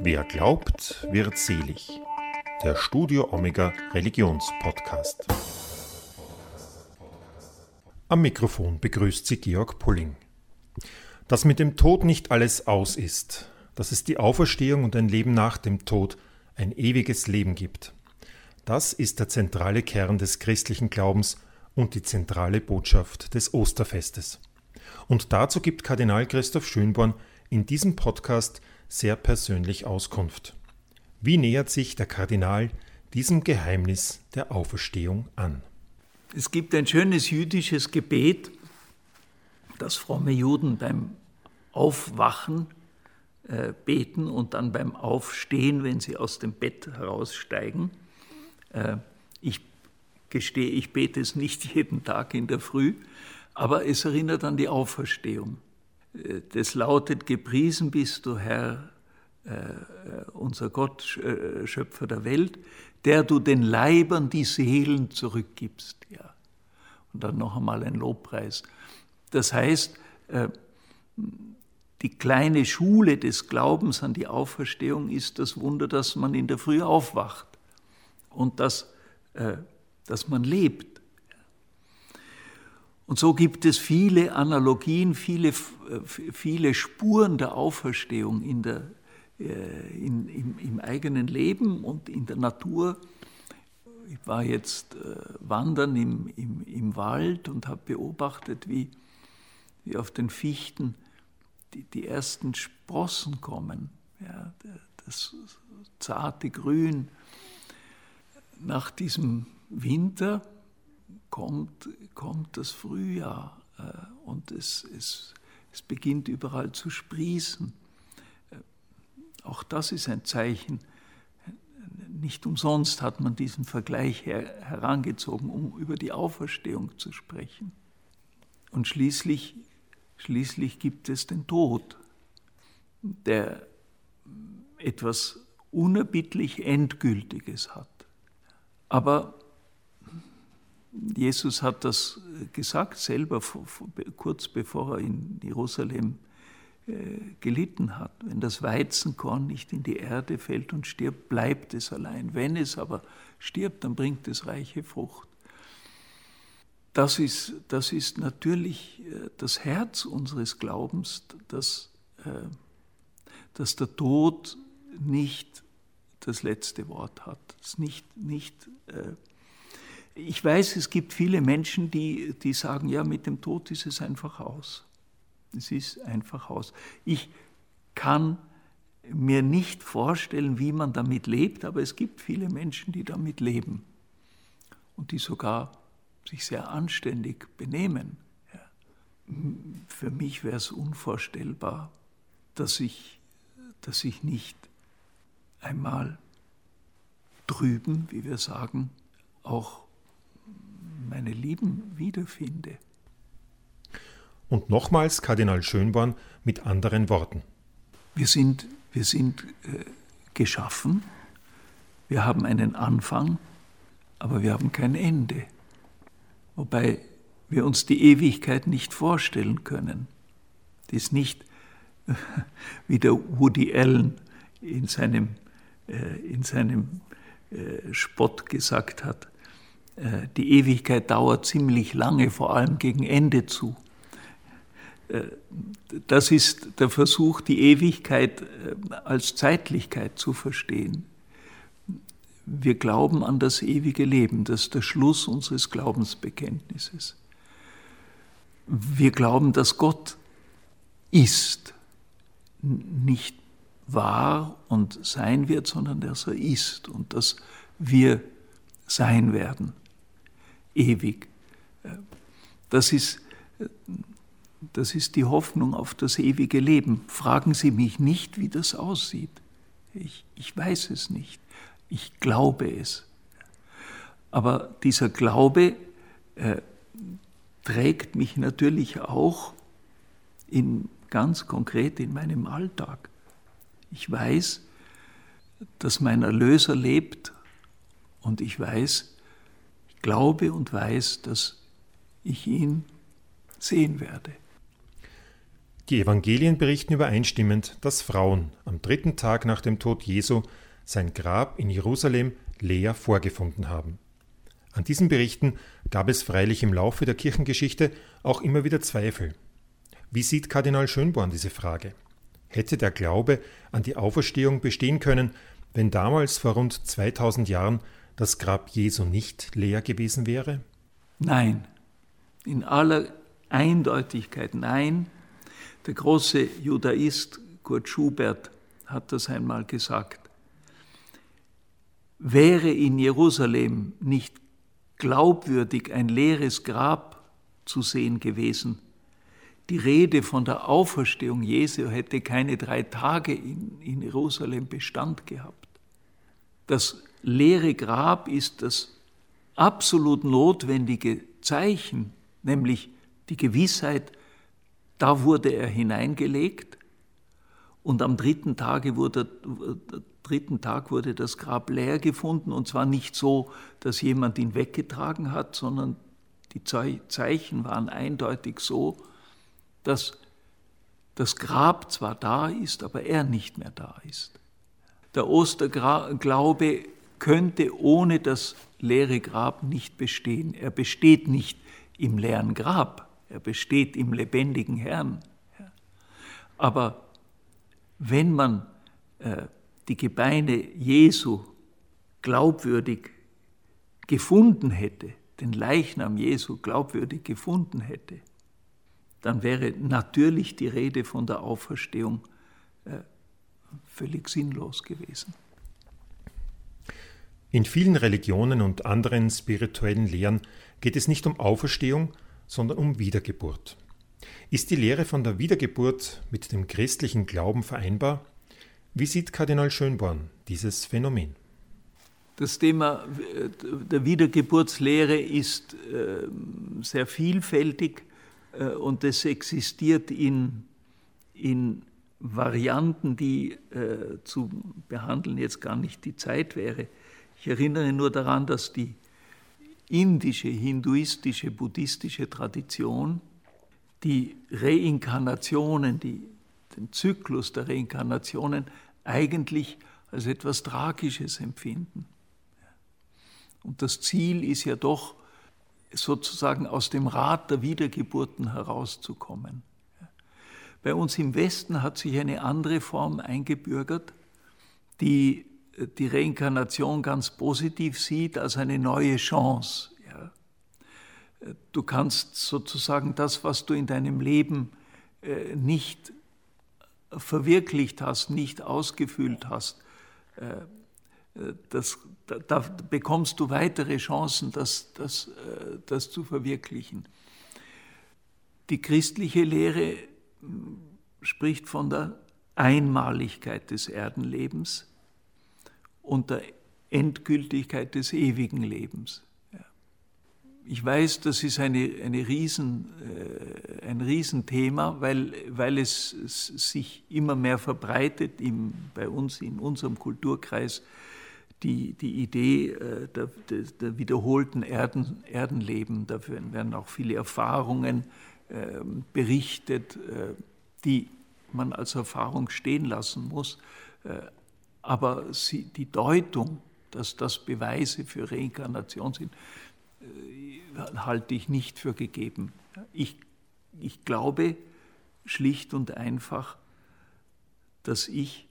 Wer glaubt, wird selig. Der Studio Omega Religionspodcast. Am Mikrofon begrüßt sie Georg Pulling. Dass mit dem Tod nicht alles aus ist, dass es die Auferstehung und ein Leben nach dem Tod, ein ewiges Leben gibt. Das ist der zentrale Kern des christlichen Glaubens und die zentrale Botschaft des Osterfestes. Und dazu gibt Kardinal Christoph Schönborn in diesem Podcast sehr persönlich Auskunft. Wie nähert sich der Kardinal diesem Geheimnis der Auferstehung an? Es gibt ein schönes jüdisches Gebet, das fromme Juden beim Aufwachen äh, beten und dann beim Aufstehen, wenn sie aus dem Bett heraussteigen. Äh, ich gestehe, ich bete es nicht jeden Tag in der Früh, aber es erinnert an die Auferstehung. Äh, das lautet, gepriesen bist du Herr, äh, unser Gott, äh, Schöpfer der Welt, der du den Leibern die Seelen zurückgibst. Ja. Und dann noch einmal ein Lobpreis. Das heißt, äh, die kleine Schule des Glaubens an die Auferstehung ist das Wunder, dass man in der Früh aufwacht und dass, dass man lebt. Und so gibt es viele Analogien, viele, viele Spuren der Auferstehung in der, in, im, im, eigenen Leben und in der Natur ich war jetzt äh, wandern im, im, im Wald und habe beobachtet, wie, wie auf den Fichten die, die ersten Sprossen kommen. Ja, das zarte Grün. Nach diesem Winter kommt, kommt das Frühjahr äh, und es, es, es beginnt überall zu sprießen. Äh, auch das ist ein Zeichen nicht umsonst hat man diesen Vergleich her herangezogen, um über die Auferstehung zu sprechen. Und schließlich, schließlich gibt es den Tod, der etwas unerbittlich Endgültiges hat. Aber Jesus hat das gesagt selber kurz bevor er in Jerusalem äh, gelitten hat. Wenn das Weizenkorn nicht in die Erde fällt und stirbt, bleibt es allein. Wenn es aber stirbt, dann bringt es reiche Frucht. Das ist, das ist natürlich äh, das Herz unseres Glaubens, dass, äh, dass der Tod nicht das letzte Wort hat. Das nicht, nicht, ich weiß, es gibt viele Menschen, die, die sagen, ja, mit dem Tod ist es einfach aus. Es ist einfach aus. Ich kann mir nicht vorstellen, wie man damit lebt, aber es gibt viele Menschen, die damit leben und die sogar sich sehr anständig benehmen. Für mich wäre es unvorstellbar, dass ich, dass ich nicht einmal drüben, wie wir sagen, auch meine Lieben wiederfinde. Und nochmals Kardinal Schönborn mit anderen Worten. Wir sind, wir sind äh, geschaffen, wir haben einen Anfang, aber wir haben kein Ende. Wobei wir uns die Ewigkeit nicht vorstellen können. Die ist nicht, wie der Woody Allen in seinem, äh, in seinem äh, Spott gesagt hat, die Ewigkeit dauert ziemlich lange, vor allem gegen Ende zu. Äh, das ist der Versuch, die Ewigkeit äh, als Zeitlichkeit zu verstehen. Wir glauben an das ewige Leben, das ist der Schluss unseres Glaubensbekenntnisses. Wir glauben, dass Gott ist, nicht wahr und sein wird, sondern dass er ist und dass wir sein werden, ewig. Das ist das ist die Hoffnung auf das ewige Leben. Fragen Sie mich nicht, wie das aussieht. Ich, ich weiß es nicht. Ich glaube es. Aber dieser Glaube äh, trägt mich natürlich auch in, ganz konkret in meinem Alltag. Ich weiß, dass mein Erlöser lebt und ich weiß, glaube und weiß, dass ich ihn sehen werde. Die Evangelien berichten übereinstimmend, dass Frauen am dritten Tag nach dem Tod Jesu sein Grab in Jerusalem leer vorgefunden haben. An diesen Berichten gab es freilich im Laufe der Kirchengeschichte auch immer wieder Zweifel. Wie sieht Kardinal Schönborn diese Frage? Hätte der Glaube an die Auferstehung bestehen können, wenn damals vor rund 2000 Jahren das Grab Jesu nicht leer gewesen wäre? Nein, in aller Eindeutigkeit nein. Der große Judaist Kurt Schubert hat das einmal gesagt. Wäre in Jerusalem nicht glaubwürdig ein leeres Grab zu sehen gewesen, die Rede von der Auferstehung Jesu hätte keine drei Tage in, in Jerusalem Bestand gehabt. Das leere Grab ist das absolut notwendige Zeichen, nämlich die Gewissheit, da wurde er hineingelegt und am dritten, Tage wurde, dritten Tag wurde das Grab leer gefunden und zwar nicht so, dass jemand ihn weggetragen hat, sondern die Zeichen waren eindeutig so, dass das Grab zwar da ist, aber er nicht mehr da ist. Der Osterglaube könnte ohne das leere Grab nicht bestehen. Er besteht nicht im leeren Grab, er besteht im lebendigen Herrn. Aber wenn man äh, die Gebeine Jesu glaubwürdig gefunden hätte, den Leichnam Jesu glaubwürdig gefunden hätte, dann wäre natürlich die Rede von der Auferstehung äh, völlig sinnlos gewesen. In vielen Religionen und anderen spirituellen Lehren geht es nicht um Auferstehung, sondern um Wiedergeburt. Ist die Lehre von der Wiedergeburt mit dem christlichen Glauben vereinbar? Wie sieht Kardinal Schönborn dieses Phänomen? Das Thema äh, der Wiedergeburtslehre ist äh, sehr vielfältig äh, und es existiert in, in Varianten, die zu behandeln jetzt gar nicht die Zeit wäre. Ich erinnere nur daran, dass die indische, hinduistische, buddhistische Tradition die Reinkarnationen, die, den Zyklus der Reinkarnationen eigentlich als etwas Tragisches empfinden. Und das Ziel ist ja doch, sozusagen aus dem Rad der Wiedergeburten herauszukommen. Bei uns im Westen hat sich eine andere Form eingebürgert, die die Reinkarnation ganz positiv sieht als eine neue Chance. Ja. Du kannst sozusagen das, was du in deinem Leben äh, nicht verwirklicht hast, nicht ausgefüllt hast, äh, das, da, da, bekommst du weitere Chancen, das, das, äh, das zu verwirklichen. Die christliche Lehre spricht von der Einmaligkeit des Erdenlebens und der Endgültigkeit des ewigen Lebens. Ich weiß, das ist eine, eine Riesen, äh, ein Riesenthema, weil, weil es sich immer mehr verbreitet im, bei uns in unserem Kulturkreis die, die Idee äh, der, der, der, wiederholten Erden, Erdenleben. Dafür werden auch viele Erfahrungen äh, berichtet, äh, die man als Erfahrung stehen lassen muss. Aber sie, die Deutung, dass das Beweise für Reinkarnation sind, äh, halte ich nicht für gegeben. Ich, ich glaube schlicht und einfach, dass ich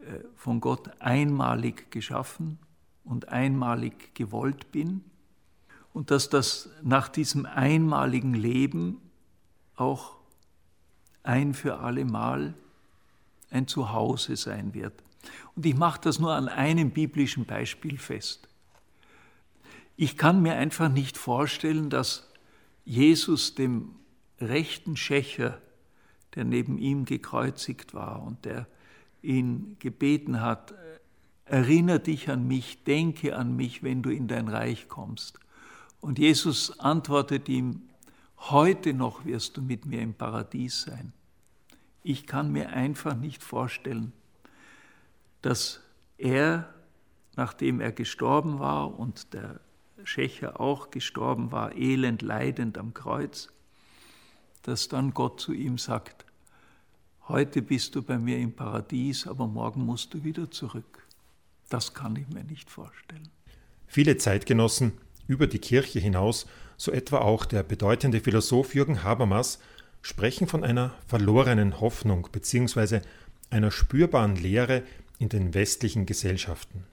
äh, von Gott einmalig geschaffen und einmalig gewollt bin und dass das nach diesem einmaligen Leben auch ein für alle Mal ein Zuhause sein wird. Und ich mache das nur an einem biblischen Beispiel fest. Ich kann mir einfach nicht vorstellen, dass Jesus dem rechten Schächer, der neben ihm gekreuzigt war und der ihn gebeten hat, erinnere dich an mich, denke an mich, wenn du in dein Reich kommst. Und Jesus antwortet ihm, heute noch wirst du mit mir im Paradies sein. Ich kann mir einfach nicht vorstellen, dass er, nachdem er gestorben war und der Schächer auch gestorben war, elend leidend am Kreuz, dass dann Gott zu ihm sagt, heute bist du bei mir im Paradies, aber morgen musst du wieder zurück. Das kann ich mir nicht vorstellen. Viele Zeitgenossen über die Kirche hinaus, so etwa auch der bedeutende Philosoph Jürgen Habermas, sprechen von einer verlorenen Hoffnung bzw. einer spürbaren Leere in den westlichen Gesellschaften.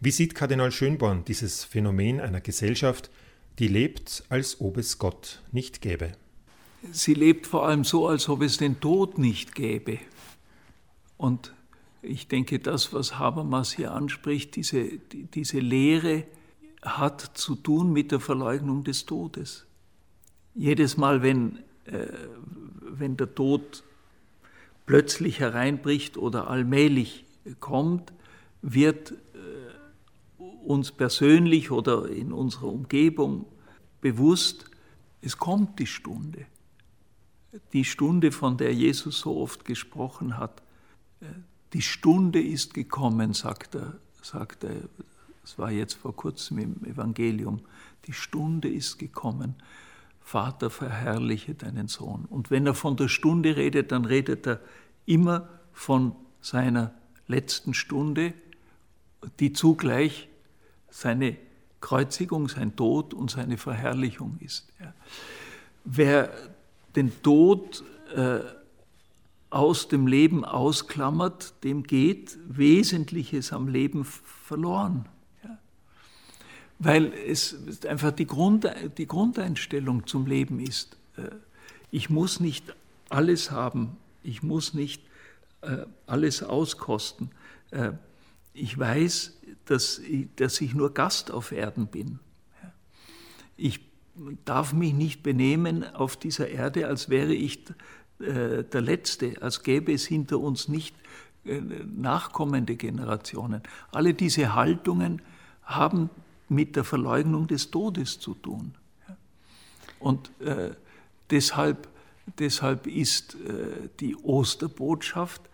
Wie sieht Kardinal Schönborn dieses Phänomen einer Gesellschaft, die lebt, als ob es Gott nicht gäbe? Sie lebt vor allem so, als ob es den Tod nicht gäbe. Und ich denke, das, was Habermas hier anspricht, diese, diese Lehre hat zu tun mit der Verleugnung des Todes. Jedes Mal, wenn, äh, wenn der Tod plötzlich hereinbricht oder allmählich kommt, wird äh, uns persönlich oder in unserer Umgebung bewusst, es kommt die Stunde. Die Stunde, von der Jesus so oft gesprochen hat. Äh, die Stunde ist gekommen, sagt er, sagt er, das war jetzt vor kurzem im Evangelium, die Stunde ist gekommen, Vater, verherrliche deinen Sohn. Und wenn er von der Stunde redet, dann redet er immer von seiner letzten Stunde, die zugleich seine Kreuzigung, sein Tod und seine Verherrlichung ist. Wer den Tod äh, aus dem Leben ausklammert, dem geht Wesentliches am Leben verloren. Ja. Weil es einfach die, Grund, die Grundeinstellung zum Leben ist. Äh, ich muss nicht alles haben, ich muss nicht alles auskosten. Äh, ich weiß, dass ich, dass ich nur Gast auf Erden bin. Ich darf mich nicht benehmen auf dieser Erde, als wäre ich äh, der Letzte, als gäbe es hinter uns nicht äh, nachkommende Generationen. Alle diese Haltungen haben mit der Verleugnung des Todes zu tun. Und äh, deshalb, deshalb ist äh, die Osterbotschaft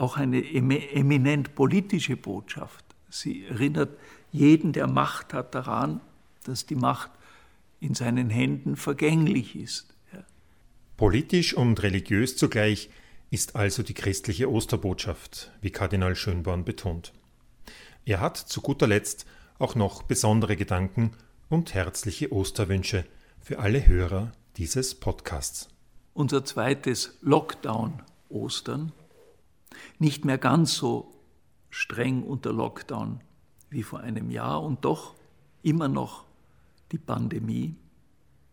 auch eine eminent politische Botschaft. Sie erinnert jeden, der Macht hat, daran, dass die Macht in seinen Händen vergänglich ist. Politisch und religiös zugleich ist also die christliche Osterbotschaft, wie Kardinal Schönborn betont. Er hat zu guter Letzt auch noch besondere Gedanken und herzliche Osterwünsche für alle Hörer dieses Podcasts. Unser zweites Lockdown-Ostern, nicht mehr ganz so streng unter Lockdown wie vor einem Jahr und doch immer noch die Pandemie,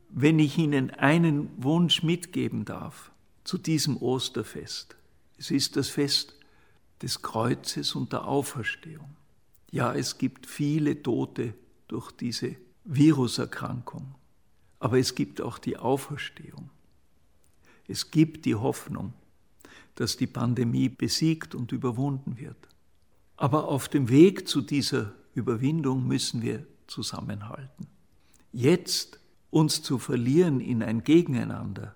wenn ich Ihnen einen Wunsch mitgeben darf zu diesem Osterfest. Es ist das Fest des Kreuzes und der Auferstehung. Ja, es gibt viele Tote durch diese Viruserkrankung, aber es gibt auch die Auferstehung. Es gibt die Hoffnung, dass die Pandemie besiegt und überwunden wird. Aber auf dem Weg zu dieser Überwindung müssen wir zusammenhalten. Jetzt uns zu verlieren in ein Gegeneinander,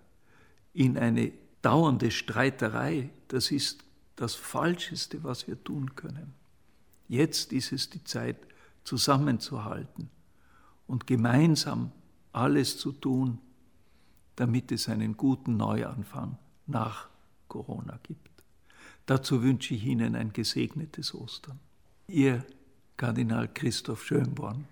in eine dauernde Streiterei, das ist das Falscheste, was wir tun können. Jetzt ist es die Zeit, zusammenzuhalten und gemeinsam alles zu tun, damit es einen guten Neuanfang nach Corona gibt. Dazu wünsche ich Ihnen ein gesegnetes Ostern. Ihr Kardinal Christoph Schönborn.